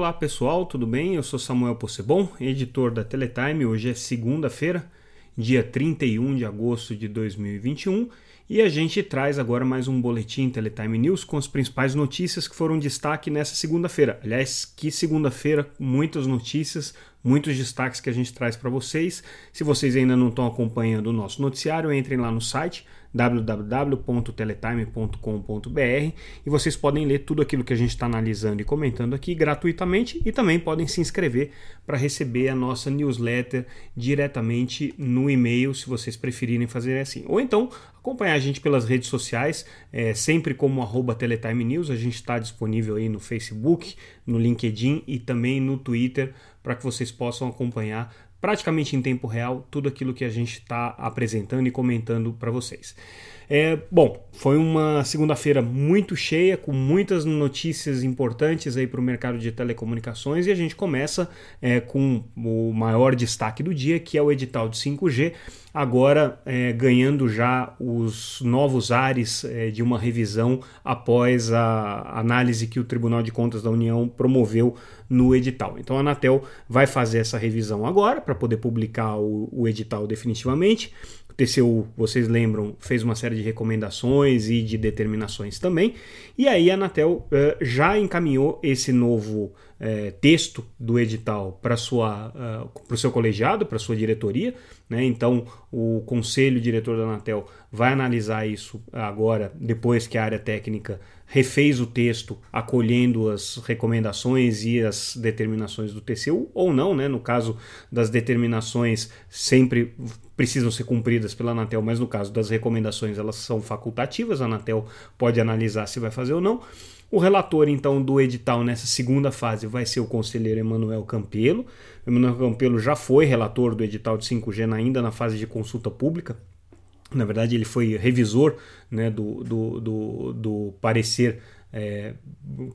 Olá pessoal, tudo bem? Eu sou Samuel Possebon, editor da Teletime. Hoje é segunda-feira, dia 31 de agosto de 2021 e a gente traz agora mais um boletim Teletime News com as principais notícias que foram destaque nessa segunda-feira. Aliás, que segunda-feira, muitas notícias, muitos destaques que a gente traz para vocês. Se vocês ainda não estão acompanhando o nosso noticiário, entrem lá no site www.teletime.com.br e vocês podem ler tudo aquilo que a gente está analisando e comentando aqui gratuitamente e também podem se inscrever para receber a nossa newsletter diretamente no e-mail, se vocês preferirem fazer assim. Ou então acompanhar a gente pelas redes sociais, é, sempre como arroba Teletime News. A gente está disponível aí no Facebook, no LinkedIn e também no Twitter para que vocês possam acompanhar praticamente em tempo real tudo aquilo que a gente está apresentando e comentando para vocês. É, bom, foi uma segunda-feira muito cheia, com muitas notícias importantes aí para o mercado de telecomunicações e a gente começa é, com o maior destaque do dia, que é o edital de 5G, agora é, ganhando já os novos ares é, de uma revisão após a análise que o Tribunal de Contas da União promoveu no edital. Então a Anatel vai fazer essa revisão agora para poder publicar o, o edital definitivamente. TCU, vocês lembram, fez uma série de recomendações e de determinações também. E aí a Anatel uh, já encaminhou esse novo uh, texto do edital para uh, o seu colegiado, para sua diretoria. Né? Então o conselho diretor da Anatel vai analisar isso agora, depois que a área técnica refez o texto acolhendo as recomendações e as determinações do TCU, ou não, né? No caso das determinações, sempre precisam ser cumpridas pela Anatel, mas no caso das recomendações, elas são facultativas, a Anatel pode analisar se vai fazer ou não. O relator, então, do edital nessa segunda fase vai ser o conselheiro Emanuel Campelo. Emanuel Campelo já foi relator do edital de 5G ainda na fase de consulta pública, na verdade, ele foi revisor né, do, do, do, do parecer é,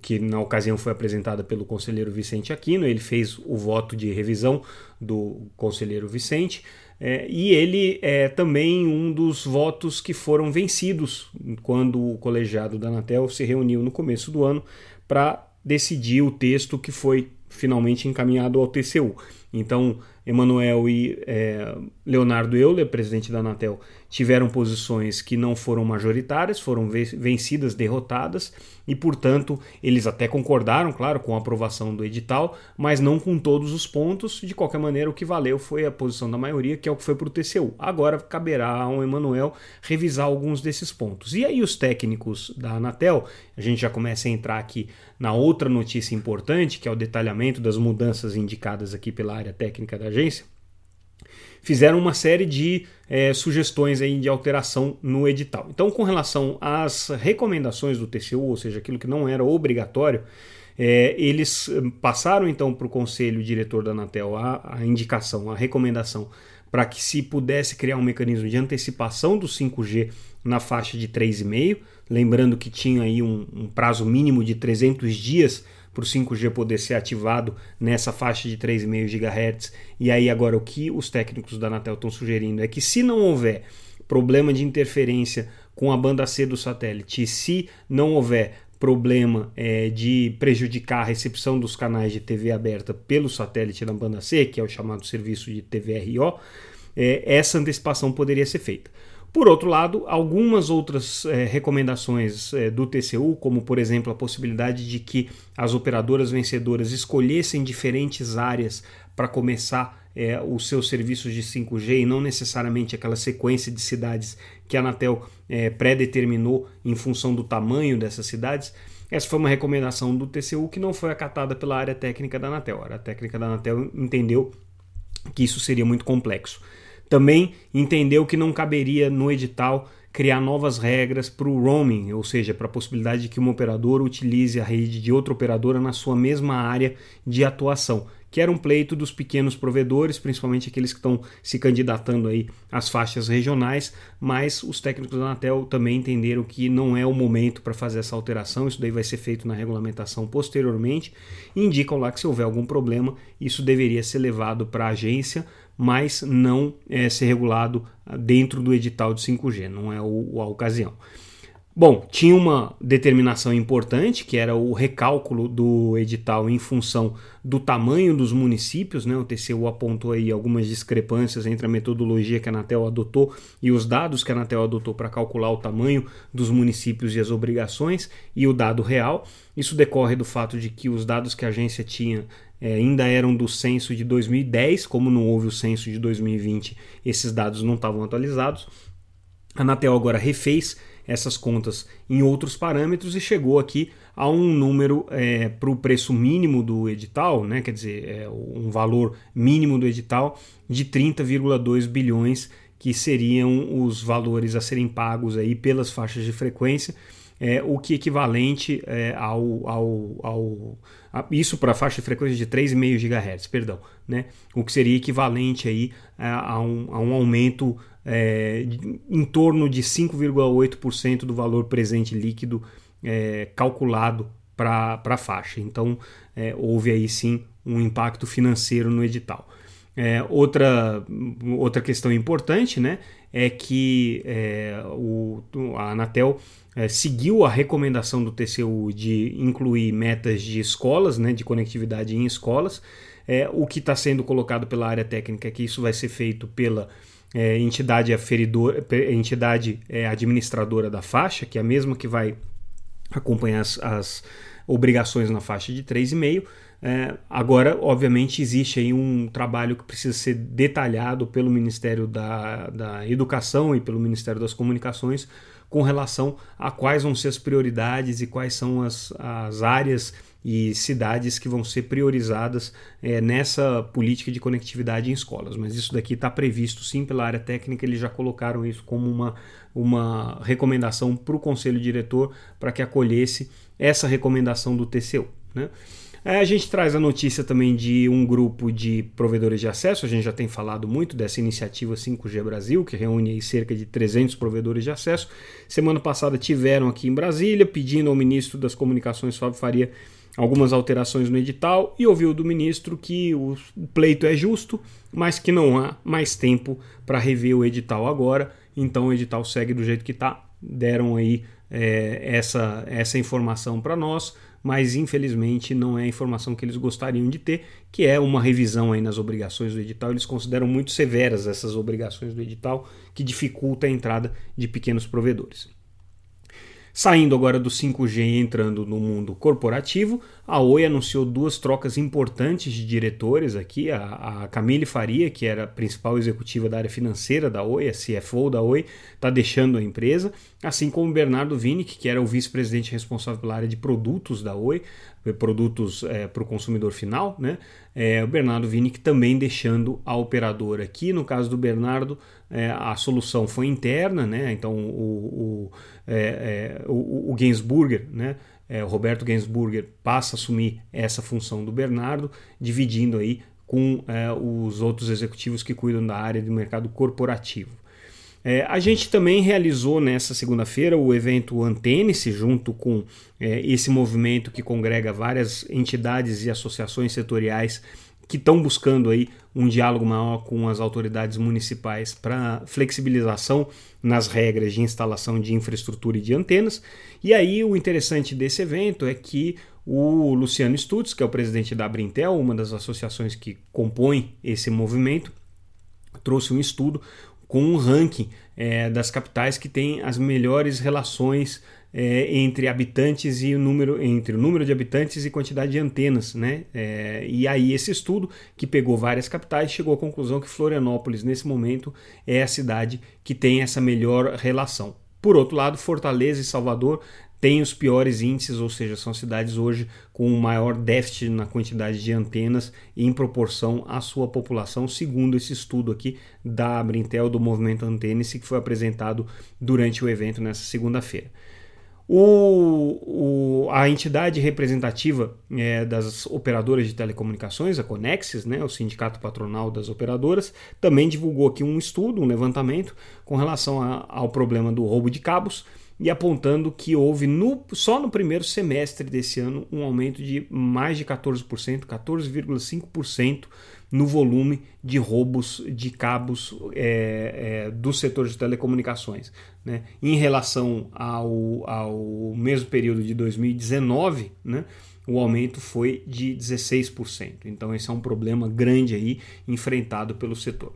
que na ocasião foi apresentada pelo conselheiro Vicente Aquino. Ele fez o voto de revisão do conselheiro Vicente. É, e ele é também um dos votos que foram vencidos quando o colegiado da Anatel se reuniu no começo do ano para decidir o texto que foi finalmente encaminhado ao TCU. Então, Emanuel e é, Leonardo Euler, presidente da Anatel, tiveram posições que não foram majoritárias, foram vencidas, derrotadas, e, portanto, eles até concordaram, claro, com a aprovação do edital, mas não com todos os pontos. De qualquer maneira, o que valeu foi a posição da maioria, que é o que foi para o TCU. Agora caberá ao Emanuel revisar alguns desses pontos. E aí, os técnicos da Anatel, a gente já começa a entrar aqui na outra notícia importante, que é o detalhamento das mudanças indicadas aqui pela área técnica da agência, fizeram uma série de é, sugestões aí de alteração no edital. Então, com relação às recomendações do TCU, ou seja, aquilo que não era obrigatório, é, eles hum, passaram então para o conselho diretor da Anatel a, a indicação, a recomendação para que se pudesse criar um mecanismo de antecipação do 5G na faixa de 3,5, lembrando que tinha aí um, um prazo mínimo de 300 dias para o 5G poder ser ativado nessa faixa de 3,5 GHz. E aí agora o que os técnicos da Anatel estão sugerindo é que se não houver problema de interferência com a banda C do satélite, e se não houver problema é, de prejudicar a recepção dos canais de TV aberta pelo satélite na banda C, que é o chamado serviço de TVRO, é, essa antecipação poderia ser feita. Por outro lado, algumas outras é, recomendações é, do TCU, como por exemplo a possibilidade de que as operadoras vencedoras escolhessem diferentes áreas para começar é, os seus serviços de 5G e não necessariamente aquela sequência de cidades que a Anatel pré-determinou em função do tamanho dessas cidades. Essa foi uma recomendação do TCU que não foi acatada pela área técnica da Anatel. A área técnica da Anatel entendeu que isso seria muito complexo. Também entendeu que não caberia no edital criar novas regras para o roaming, ou seja, para a possibilidade de que uma operadora utilize a rede de outra operadora na sua mesma área de atuação, que era um pleito dos pequenos provedores, principalmente aqueles que estão se candidatando aí às faixas regionais, mas os técnicos da Anatel também entenderam que não é o momento para fazer essa alteração, isso daí vai ser feito na regulamentação posteriormente, indicam lá que se houver algum problema, isso deveria ser levado para a agência mas não é, ser regulado dentro do edital de 5G, não é o, a ocasião. Bom, tinha uma determinação importante, que era o recálculo do edital em função do tamanho dos municípios. Né? O TCU apontou aí algumas discrepâncias entre a metodologia que a Anatel adotou e os dados que a Anatel adotou para calcular o tamanho dos municípios e as obrigações e o dado real. Isso decorre do fato de que os dados que a agência tinha é, ainda eram do censo de 2010, como não houve o censo de 2020, esses dados não estavam atualizados. A Anatel agora refez essas contas em outros parâmetros e chegou aqui a um número é, para o preço mínimo do edital, né, quer dizer, é, um valor mínimo do edital de 30,2 bilhões, que seriam os valores a serem pagos aí pelas faixas de frequência, é, o que é equivalente é, ao, ao, ao a, isso para a faixa de frequência de 3,5 GHz, perdão, né, o que seria equivalente aí a, a, um, a um aumento é, em torno de 5,8% do valor presente líquido é, calculado para a faixa. Então, é, houve aí sim um impacto financeiro no edital. É, outra, outra questão importante né, é que é, o, a Anatel é, seguiu a recomendação do TCU de incluir metas de escolas, né, de conectividade em escolas. o que está sendo colocado pela área técnica é que isso vai ser feito pela é, entidade aferidora, entidade é, administradora da faixa, que é a mesma que vai acompanhar as, as obrigações na faixa de 3,5. É, agora, obviamente, existe aí um trabalho que precisa ser detalhado pelo Ministério da, da Educação e pelo Ministério das Comunicações com relação a quais vão ser as prioridades e quais são as, as áreas e cidades que vão ser priorizadas é, nessa política de conectividade em escolas. Mas isso daqui está previsto sim pela área técnica, eles já colocaram isso como uma, uma recomendação para o conselho diretor para que acolhesse essa recomendação do TCU. Né? É, a gente traz a notícia também de um grupo de provedores de acesso, a gente já tem falado muito dessa iniciativa 5G Brasil, que reúne cerca de 300 provedores de acesso. Semana passada tiveram aqui em Brasília, pedindo ao ministro das Comunicações, Fábio Faria, algumas alterações no edital e ouviu do ministro que o pleito é justo, mas que não há mais tempo para rever o edital agora, então o edital segue do jeito que está. Deram aí é, essa, essa informação para nós mas infelizmente não é a informação que eles gostariam de ter, que é uma revisão aí nas obrigações do edital. Eles consideram muito severas essas obrigações do edital, que dificulta a entrada de pequenos provedores. Saindo agora do 5G e entrando no mundo corporativo, a Oi anunciou duas trocas importantes de diretores aqui. A, a Camille Faria, que era a principal executiva da área financeira da Oi, a CFO da Oi, está deixando a empresa, assim como o Bernardo Vinick, que era o vice-presidente responsável pela área de produtos da Oi, eh, produtos é, para o consumidor final, né? É, o Bernardo Vinick também deixando a operadora aqui. No caso do Bernardo, é, a solução foi interna, né? Então o, o, o, o Gainsburger, né? É, o Roberto Gainsburger passa a assumir essa função do Bernardo, dividindo aí com é, os outros executivos que cuidam da área do mercado corporativo. É, a gente também realizou nessa segunda-feira o evento Antênice, junto com é, esse movimento que congrega várias entidades e associações setoriais que estão buscando aí um diálogo maior com as autoridades municipais para flexibilização nas regras de instalação de infraestrutura e de antenas. E aí o interessante desse evento é que o Luciano Stutz, que é o presidente da Brintel, uma das associações que compõem esse movimento, trouxe um estudo com um ranking é, das capitais que tem as melhores relações é, entre habitantes e o número entre o número de habitantes e quantidade de antenas, né? É, e aí esse estudo que pegou várias capitais chegou à conclusão que Florianópolis nesse momento é a cidade que tem essa melhor relação. Por outro lado, Fortaleza e Salvador têm os piores índices, ou seja, são cidades hoje com o maior déficit na quantidade de antenas em proporção à sua população, segundo esse estudo aqui da Abrintel do Movimento Antênice, que foi apresentado durante o evento nessa segunda-feira. O, o, a entidade representativa é, das operadoras de telecomunicações, a Conexis, né, o sindicato patronal das operadoras, também divulgou aqui um estudo, um levantamento com relação a, ao problema do roubo de cabos e apontando que houve no, só no primeiro semestre desse ano um aumento de mais de 14%, 14,5% no volume de roubos de cabos é, é, do setor de telecomunicações. Né? Em relação ao, ao mesmo período de 2019, né? o aumento foi de 16%. Então, esse é um problema grande aí enfrentado pelo setor.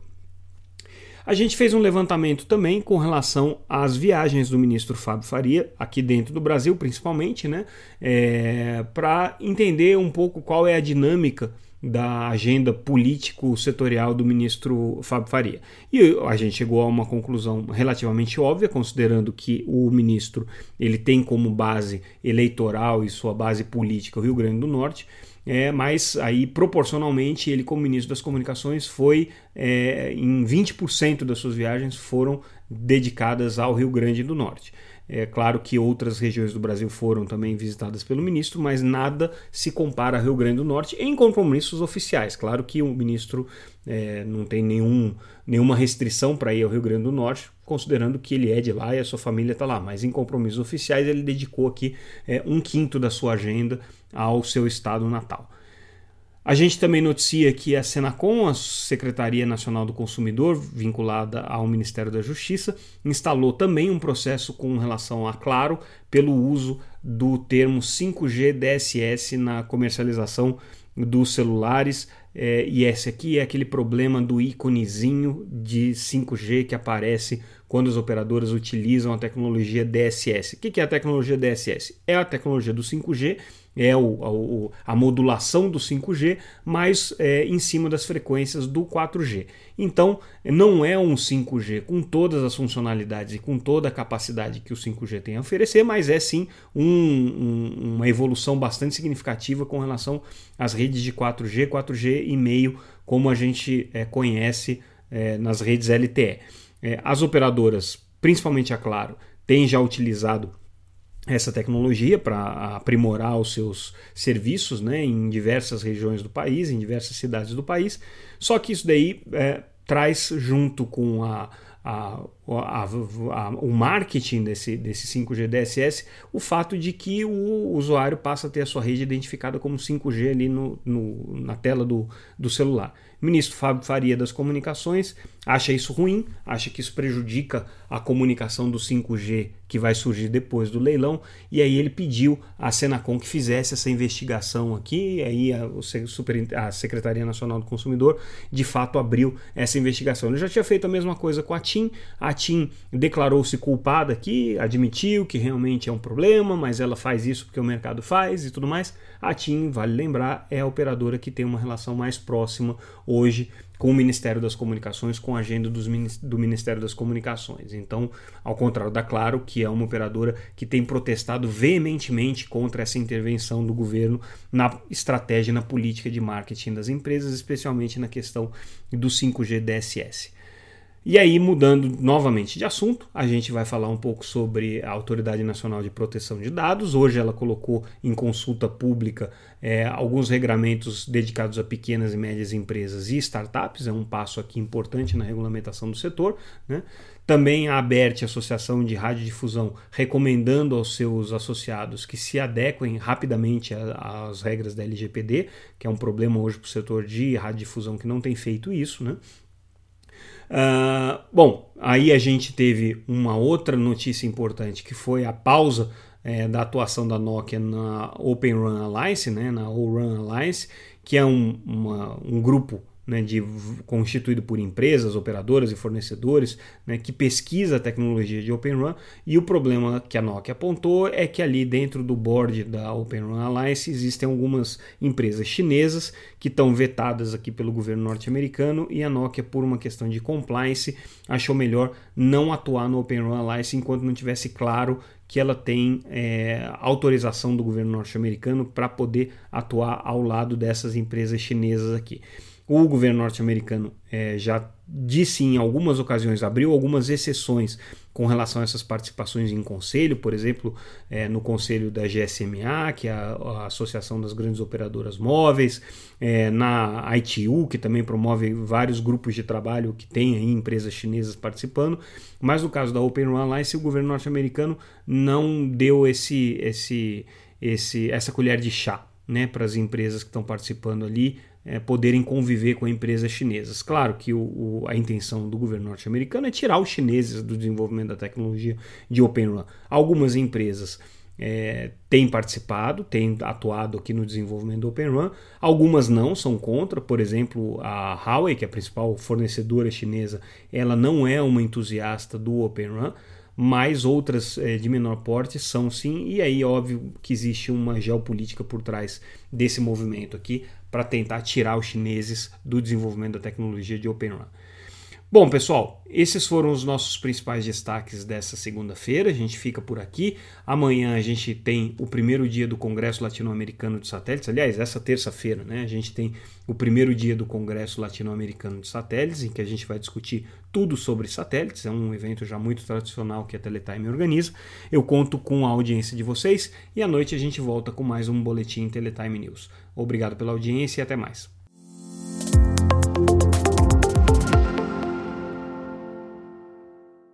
A gente fez um levantamento também com relação às viagens do ministro Fábio Faria, aqui dentro do Brasil principalmente, né, é, para entender um pouco qual é a dinâmica da agenda político-setorial do ministro Fábio Faria. E a gente chegou a uma conclusão relativamente óbvia, considerando que o ministro ele tem como base eleitoral e sua base política o Rio Grande do Norte, é, mas aí proporcionalmente ele como ministro das comunicações foi é, em 20% das suas viagens foram dedicadas ao Rio Grande do Norte. É claro que outras regiões do Brasil foram também visitadas pelo ministro, mas nada se compara ao Rio Grande do Norte em compromissos oficiais. Claro que o ministro é, não tem nenhum, nenhuma restrição para ir ao Rio Grande do Norte, considerando que ele é de lá e a sua família está lá. Mas em compromissos oficiais ele dedicou aqui é, um quinto da sua agenda ao seu estado natal. A gente também noticia que a Senacom, a Secretaria Nacional do Consumidor, vinculada ao Ministério da Justiça, instalou também um processo com relação a Claro pelo uso do termo 5G DSS na comercialização dos celulares. É, e esse aqui é aquele problema do íconezinho de 5G que aparece quando as operadoras utilizam a tecnologia DSS. O que é a tecnologia DSS? É a tecnologia do 5G é o, a, a, modulação do 5G, mas é, em cima das frequências do 4G. Então, não é um 5G com todas as funcionalidades e com toda a capacidade que o 5G tem a oferecer, mas é sim um, um, uma evolução bastante significativa com relação às redes de 4G, 4G e meio, como a gente é, conhece é, nas redes LTE. É, as operadoras, principalmente a Claro, têm já utilizado essa tecnologia para aprimorar os seus serviços né, em diversas regiões do país, em diversas cidades do país. Só que isso daí é, traz junto com a, a, a, a, o marketing desse, desse 5G DSS o fato de que o usuário passa a ter a sua rede identificada como 5G ali no, no na tela do, do celular. Ministro Fábio Faria das Comunicações acha isso ruim, acha que isso prejudica a comunicação do 5G que vai surgir depois do leilão, e aí ele pediu à Senacom que fizesse essa investigação aqui, e aí a, a Secretaria Nacional do Consumidor de fato abriu essa investigação. Ele já tinha feito a mesma coisa com a TIM, a TIM declarou-se culpada aqui, admitiu que realmente é um problema, mas ela faz isso porque o mercado faz e tudo mais. A TIM, vale lembrar, é a operadora que tem uma relação mais próxima hoje com o Ministério das Comunicações, com a agenda dos, do Ministério das Comunicações. Então, ao contrário da Claro, que é uma operadora que tem protestado veementemente contra essa intervenção do governo na estratégia, na política de marketing das empresas, especialmente na questão do 5G DSS. E aí, mudando novamente de assunto, a gente vai falar um pouco sobre a Autoridade Nacional de Proteção de Dados. Hoje ela colocou em consulta pública é, alguns regramentos dedicados a pequenas e médias empresas e startups, é um passo aqui importante na regulamentação do setor. Né? Também a ABERT, Associação de Radiodifusão, recomendando aos seus associados que se adequem rapidamente às regras da LGPD, que é um problema hoje para o setor de radiodifusão que não tem feito isso. Né? Uh, bom, aí a gente teve uma outra notícia importante que foi a pausa é, da atuação da Nokia na Open Run Alliance, né, na ORun Alliance, que é um, uma, um grupo né, de, constituído por empresas, operadoras e fornecedores né, que pesquisa a tecnologia de Open Run e o problema que a Nokia apontou é que ali dentro do board da Open Run Alliance existem algumas empresas chinesas que estão vetadas aqui pelo governo norte-americano e a Nokia por uma questão de compliance achou melhor não atuar no Open Run Alliance enquanto não tivesse claro que ela tem é, autorização do governo norte-americano para poder atuar ao lado dessas empresas chinesas aqui. O governo norte-americano é, já disse em algumas ocasiões, abriu algumas exceções com relação a essas participações em conselho, por exemplo, é, no conselho da GSMA, que é a, a Associação das Grandes Operadoras Móveis, é, na ITU, que também promove vários grupos de trabalho que tem aí empresas chinesas participando, mas no caso da Open Run Alliance, o governo norte-americano não deu esse, esse, esse, essa colher de chá né, para as empresas que estão participando ali é, poderem conviver com empresas chinesas. Claro que o, o, a intenção do governo norte-americano é tirar os chineses do desenvolvimento da tecnologia de Open Run. Algumas empresas é, têm participado, têm atuado aqui no desenvolvimento do Open Run, algumas não, são contra. Por exemplo, a Huawei, que é a principal fornecedora chinesa, ela não é uma entusiasta do Open Run mas outras é, de menor porte são sim, e aí óbvio que existe uma geopolítica por trás desse movimento aqui para tentar tirar os chineses do desenvolvimento da tecnologia de Open Run. Bom, pessoal, esses foram os nossos principais destaques dessa segunda-feira. A gente fica por aqui. Amanhã a gente tem o primeiro dia do Congresso Latino-Americano de Satélites. Aliás, essa terça-feira, né? A gente tem o primeiro dia do Congresso Latino-Americano de Satélites, em que a gente vai discutir tudo sobre satélites. É um evento já muito tradicional que a Teletime organiza. Eu conto com a audiência de vocês e à noite a gente volta com mais um boletim Teletime News. Obrigado pela audiência e até mais.